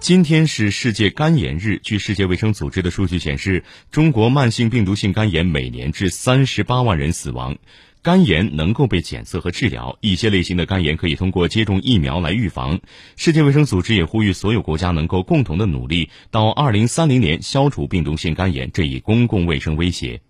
今天是世界肝炎日。据世界卫生组织的数据显示，中国慢性病毒性肝炎每年致三十八万人死亡。肝炎能够被检测和治疗，一些类型的肝炎可以通过接种疫苗来预防。世界卫生组织也呼吁所有国家能够共同的努力，到二零三零年消除病毒性肝炎这一公共卫生威胁。